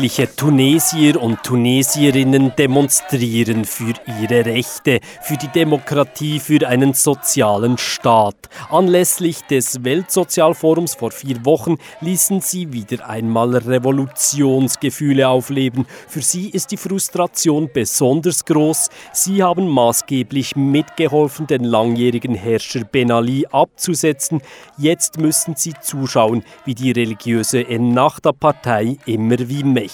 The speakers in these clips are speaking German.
Jugendliche Tunesier und Tunesierinnen demonstrieren für ihre Rechte, für die Demokratie, für einen sozialen Staat. Anlässlich des Weltsozialforums vor vier Wochen ließen sie wieder einmal Revolutionsgefühle aufleben. Für sie ist die Frustration besonders groß. Sie haben maßgeblich mitgeholfen, den langjährigen Herrscher Ben Ali abzusetzen. Jetzt müssen sie zuschauen, wie die religiöse Ennahda-Partei immer wie mächtiger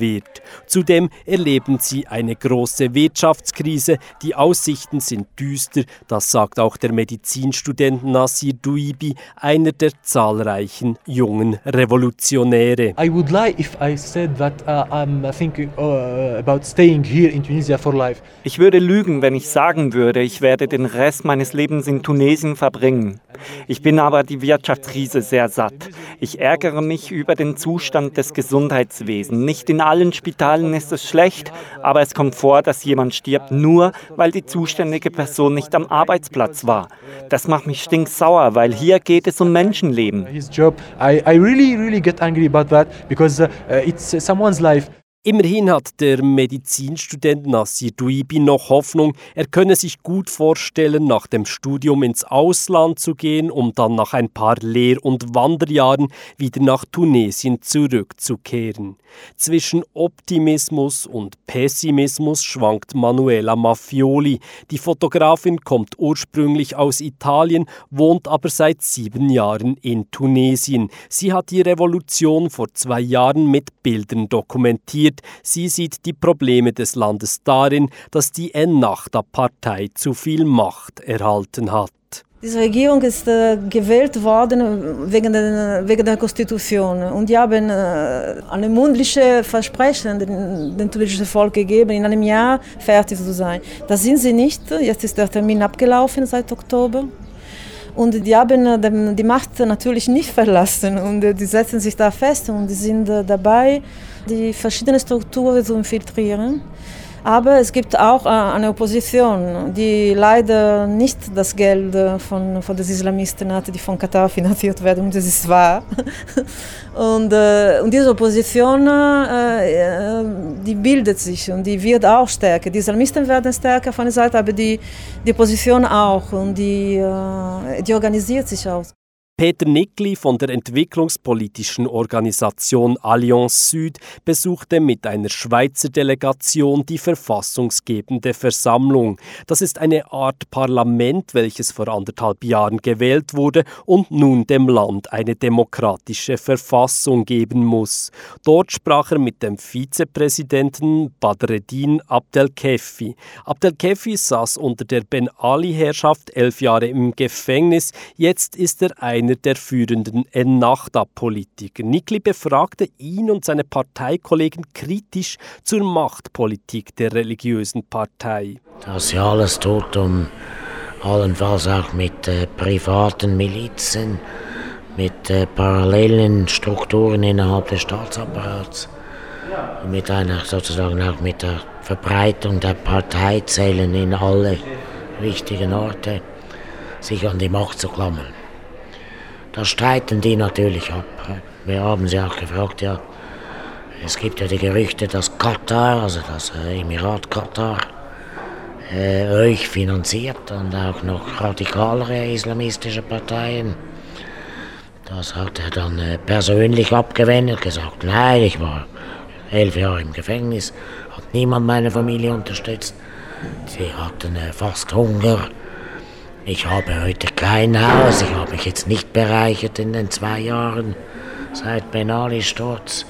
wird. Zudem erleben sie eine große Wirtschaftskrise. Die Aussichten sind düster, das sagt auch der Medizinstudent Nasir Duibi, einer der zahlreichen jungen Revolutionäre. I would lie if I said that uh, I'm thinking uh, about staying here in Tunisia for life. Ich würde lügen, wenn ich sagen würde, ich werde den Rest meines Lebens in Tunesien verbringen. Ich bin aber die Wirtschaftskrise sehr satt. Ich ärgere mich über den Zustand des Gesundheitswesens. Nicht in allen Spitalen ist es schlecht, aber es kommt vor, dass jemand stirbt, nur weil die zuständige Person nicht am Arbeitsplatz war. Das macht mich stinksauer, weil hier geht es um Menschenleben. His job, I, I really, really get angry about that because uh, it's someone's life. Immerhin hat der Medizinstudent Nassir Duibi noch Hoffnung, er könne sich gut vorstellen, nach dem Studium ins Ausland zu gehen, um dann nach ein paar Lehr- und Wanderjahren wieder nach Tunesien zurückzukehren. Zwischen Optimismus und Pessimismus schwankt Manuela Maffioli. Die Fotografin kommt ursprünglich aus Italien, wohnt aber seit sieben Jahren in Tunesien. Sie hat die Revolution vor zwei Jahren mit Bildern dokumentiert kritisiert, sie sieht die Probleme des Landes darin, dass die Ennahda-Partei zu viel Macht erhalten hat. Diese Regierung ist äh, gewählt worden wegen der, wegen der Konstitution. Und die haben äh, eine mündliche Versprechen dem, dem tunesischen Volk gegeben, in einem Jahr fertig zu sein. Das sind sie nicht. Jetzt ist der Termin abgelaufen seit Oktober. Und die haben äh, die Macht natürlich nicht verlassen und äh, die setzen sich da fest und sind äh, dabei, die verschiedenen Strukturen zu infiltrieren. Aber es gibt auch äh, eine Opposition, die leider nicht das Geld äh, von, von den Islamisten hat, die von Katar finanziert werden. Das ist wahr. Und, äh, und diese Opposition, die bildet sich und die wird auch stärker. Die Islamisten werden stärker von der Seite, aber die, die Opposition auch. Und die, die organisiert sich auch. Peter Nickli von der entwicklungspolitischen Organisation Allianz Süd besuchte mit einer Schweizer Delegation die verfassungsgebende Versammlung. Das ist eine Art Parlament, welches vor anderthalb Jahren gewählt wurde und nun dem Land eine demokratische Verfassung geben muss. Dort sprach er mit dem Vizepräsidenten Badreddin Abdelkefi. Abdelkefi saß unter der Ben Ali-Herrschaft elf Jahre im Gefängnis. Jetzt ist er einer einer der führenden Ennahda-Politiker. Nikli befragte ihn und seine Parteikollegen kritisch zur Machtpolitik der religiösen Partei. Das ja alles tut, um allenfalls auch mit äh, privaten Milizen, mit äh, parallelen Strukturen innerhalb des Staatsapparats, mit einer sozusagen auch mit der Verbreitung der Parteizellen in alle wichtigen Orte, sich an die Macht zu klammern. Da streiten die natürlich ab. Wir haben sie auch gefragt, ja. Es gibt ja die Gerüchte, dass Katar, also das äh, Emirat Katar, äh, euch finanziert und auch noch radikalere islamistische Parteien. Das hat er dann äh, persönlich abgewendet, gesagt, nein, ich war elf Jahre im Gefängnis, hat niemand meine Familie unterstützt. Sie hatten äh, fast Hunger ich habe heute kein Haus, ich habe mich jetzt nicht bereichert in den zwei Jahren seit Benali Sturz.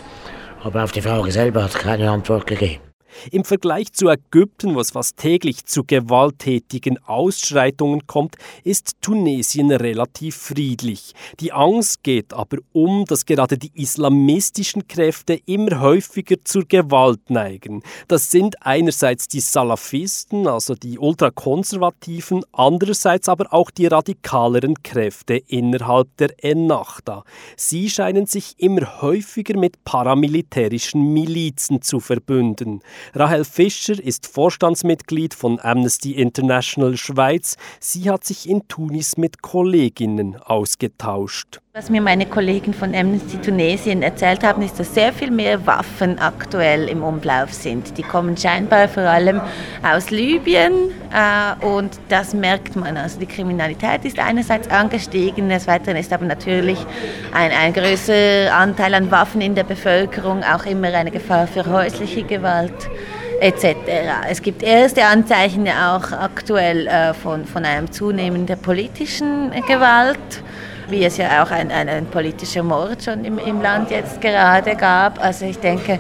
Aber auf die Frage selber hat keine Antwort gegeben. Im Vergleich zu Ägypten, wo es fast täglich zu gewalttätigen Ausschreitungen kommt, ist Tunesien relativ friedlich. Die Angst geht aber um, dass gerade die islamistischen Kräfte immer häufiger zur Gewalt neigen. Das sind einerseits die Salafisten, also die ultrakonservativen, andererseits aber auch die radikaleren Kräfte innerhalb der Ennahda. Sie scheinen sich immer häufiger mit paramilitärischen Milizen zu verbünden. Rahel Fischer ist Vorstandsmitglied von Amnesty International Schweiz. Sie hat sich in Tunis mit Kolleginnen ausgetauscht. Was mir meine Kollegen von Amnesty Tunesien erzählt haben, ist, dass sehr viel mehr Waffen aktuell im Umlauf sind. Die kommen scheinbar vor allem aus Libyen äh, und das merkt man. Also die Kriminalität ist einerseits angestiegen, des Weiteren ist aber natürlich ein, ein größerer Anteil an Waffen in der Bevölkerung auch immer eine Gefahr für häusliche Gewalt etc. Es gibt erste Anzeichen auch aktuell äh, von, von einem Zunehmen der politischen Gewalt wie es ja auch ein, ein, politischer Mord schon im, im Land jetzt gerade gab. Also ich denke,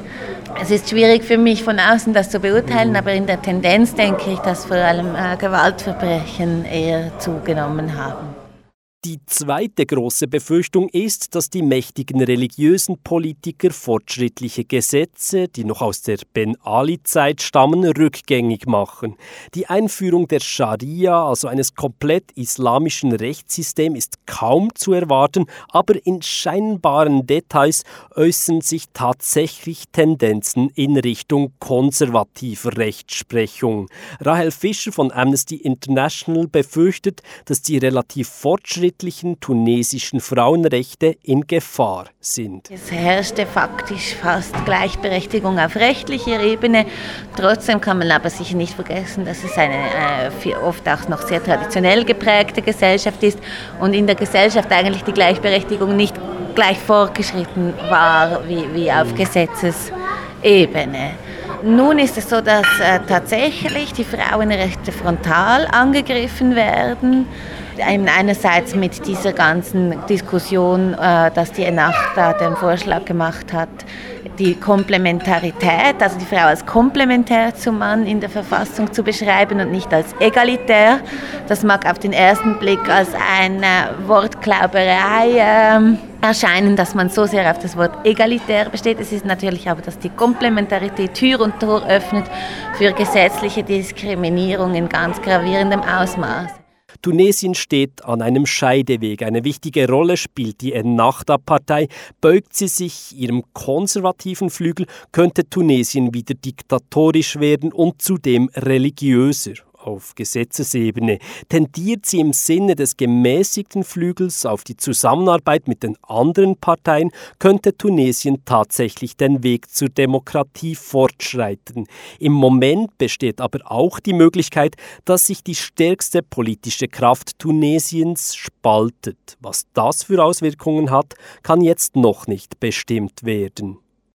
es ist schwierig für mich von außen das zu beurteilen, aber in der Tendenz denke ich, dass vor allem äh, Gewaltverbrechen eher zugenommen haben. Die zweite große Befürchtung ist, dass die mächtigen religiösen Politiker fortschrittliche Gesetze, die noch aus der Ben Ali-Zeit stammen, rückgängig machen. Die Einführung der Scharia, also eines komplett islamischen Rechtssystems, ist kaum zu erwarten, aber in scheinbaren Details äußern sich tatsächlich Tendenzen in Richtung konservativer Rechtsprechung. Rahel Fischer von Amnesty International befürchtet, dass die relativ fortschrittlichen fortschrittlichen tunesischen Frauenrechte in Gefahr sind. Es herrschte faktisch fast Gleichberechtigung auf rechtlicher Ebene. Trotzdem kann man aber sicher nicht vergessen, dass es eine äh, oft auch noch sehr traditionell geprägte Gesellschaft ist und in der Gesellschaft eigentlich die Gleichberechtigung nicht gleich vorgeschritten war wie, wie auf Gesetzesebene. Nun ist es so, dass äh, tatsächlich die Frauenrechte frontal angegriffen werden einerseits mit dieser ganzen Diskussion, äh, dass die Enachta den Vorschlag gemacht hat, die Komplementarität, also die Frau als komplementär zum Mann in der Verfassung zu beschreiben und nicht als egalitär. Das mag auf den ersten Blick als eine Wortklauberei ähm, erscheinen, dass man so sehr auf das Wort egalitär besteht. Es ist natürlich aber, dass die Komplementarität Tür und Tor öffnet für gesetzliche Diskriminierung in ganz gravierendem Ausmaß. Tunesien steht an einem Scheideweg. Eine wichtige Rolle spielt die Ennahda-Partei. Beugt sie sich ihrem konservativen Flügel, könnte Tunesien wieder diktatorisch werden und zudem religiöser auf Gesetzesebene tendiert sie im Sinne des gemäßigten Flügels auf die Zusammenarbeit mit den anderen Parteien, könnte Tunesien tatsächlich den Weg zur Demokratie fortschreiten. Im Moment besteht aber auch die Möglichkeit, dass sich die stärkste politische Kraft Tunesiens spaltet. Was das für Auswirkungen hat, kann jetzt noch nicht bestimmt werden.